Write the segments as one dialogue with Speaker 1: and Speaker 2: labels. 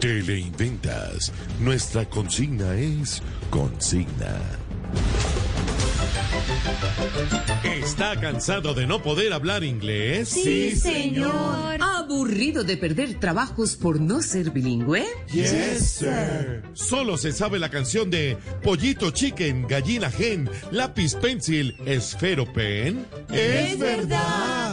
Speaker 1: Teleinventas. Nuestra consigna es consigna. ¿Está cansado de no poder hablar inglés?
Speaker 2: Sí, señor. ¿Aburrido de perder trabajos por no ser bilingüe?
Speaker 1: Yes, sir. Solo se sabe la canción de Pollito Chicken, Gallina Gen, Lápiz Pencil, Esfero Pen.
Speaker 2: Es verdad.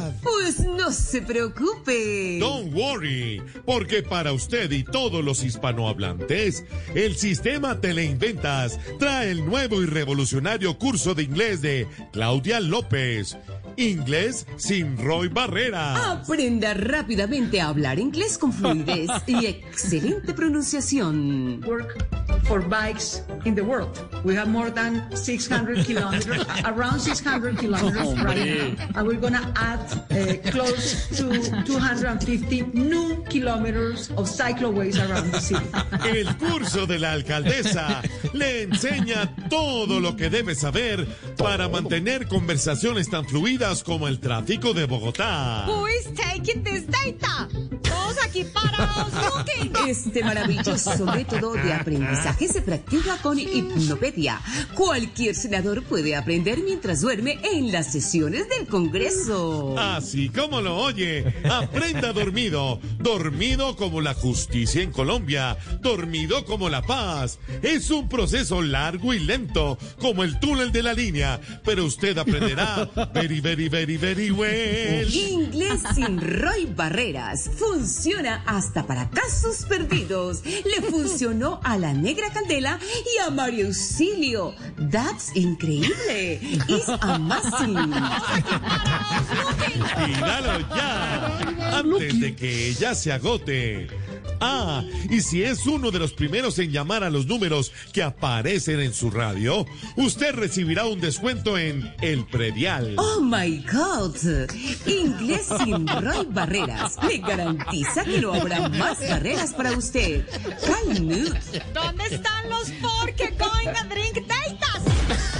Speaker 2: Pues no se preocupe.
Speaker 1: Don't worry, porque para usted y todos los hispanohablantes, el sistema Teleinventas trae el nuevo y revolucionario curso de inglés de Claudia López. Inglés sin Roy Barrera.
Speaker 2: Aprenda rápidamente a hablar inglés con fluidez y excelente pronunciación.
Speaker 3: Work for bikes in the world. We have more than 600 kilometers, around 600 kilometers right now. And we're going to add uh, close to 250 new kilometers of cycleways around the city.
Speaker 1: El curso de la alcaldesa le enseña todo lo que debe saber para mantener conversaciones tan fluidas como el tráfico de Bogotá.
Speaker 4: Who is taking this data?
Speaker 2: Este maravilloso método de aprendizaje se practica con Hipnopedia. Cualquier senador puede aprender mientras duerme en las sesiones del Congreso.
Speaker 1: Así como lo oye, aprenda dormido. Dormido como la justicia en Colombia. Dormido como la paz. Es un proceso largo y lento, como el túnel de la línea. Pero usted aprenderá very, very, very, very well.
Speaker 2: Inglés sin Roy Barreras. Funciona hasta para casos perdidos. Le funcionó a la Negra Candela y a Mario Auxilio. That's increíble. It's amazing.
Speaker 1: Tíralo ya, antes de que ella se agote. Ah, y si es uno de los primeros en llamar a los números que aparecen en su radio, usted recibirá un descuento en el predial.
Speaker 2: Oh my God. Inglés sin Roy Barreras. Le garantiza que no habrá más barreras para usted.
Speaker 4: ¿Dónde están los four que going a drink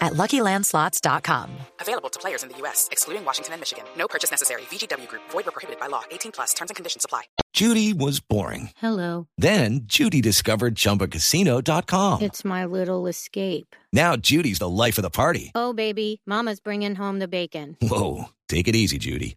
Speaker 5: at LuckyLandSlots.com.
Speaker 6: Available to players in the U.S., excluding Washington and Michigan. No purchase necessary. VGW Group, void were prohibited by law. 18 plus terms and conditions apply.
Speaker 7: Judy was boring.
Speaker 8: Hello.
Speaker 7: Then Judy discovered ChumbaCasino.com.
Speaker 8: It's my little escape.
Speaker 7: Now Judy's the life of the party.
Speaker 8: Oh, baby, Mama's bringing home the bacon.
Speaker 7: Whoa, take it easy, Judy.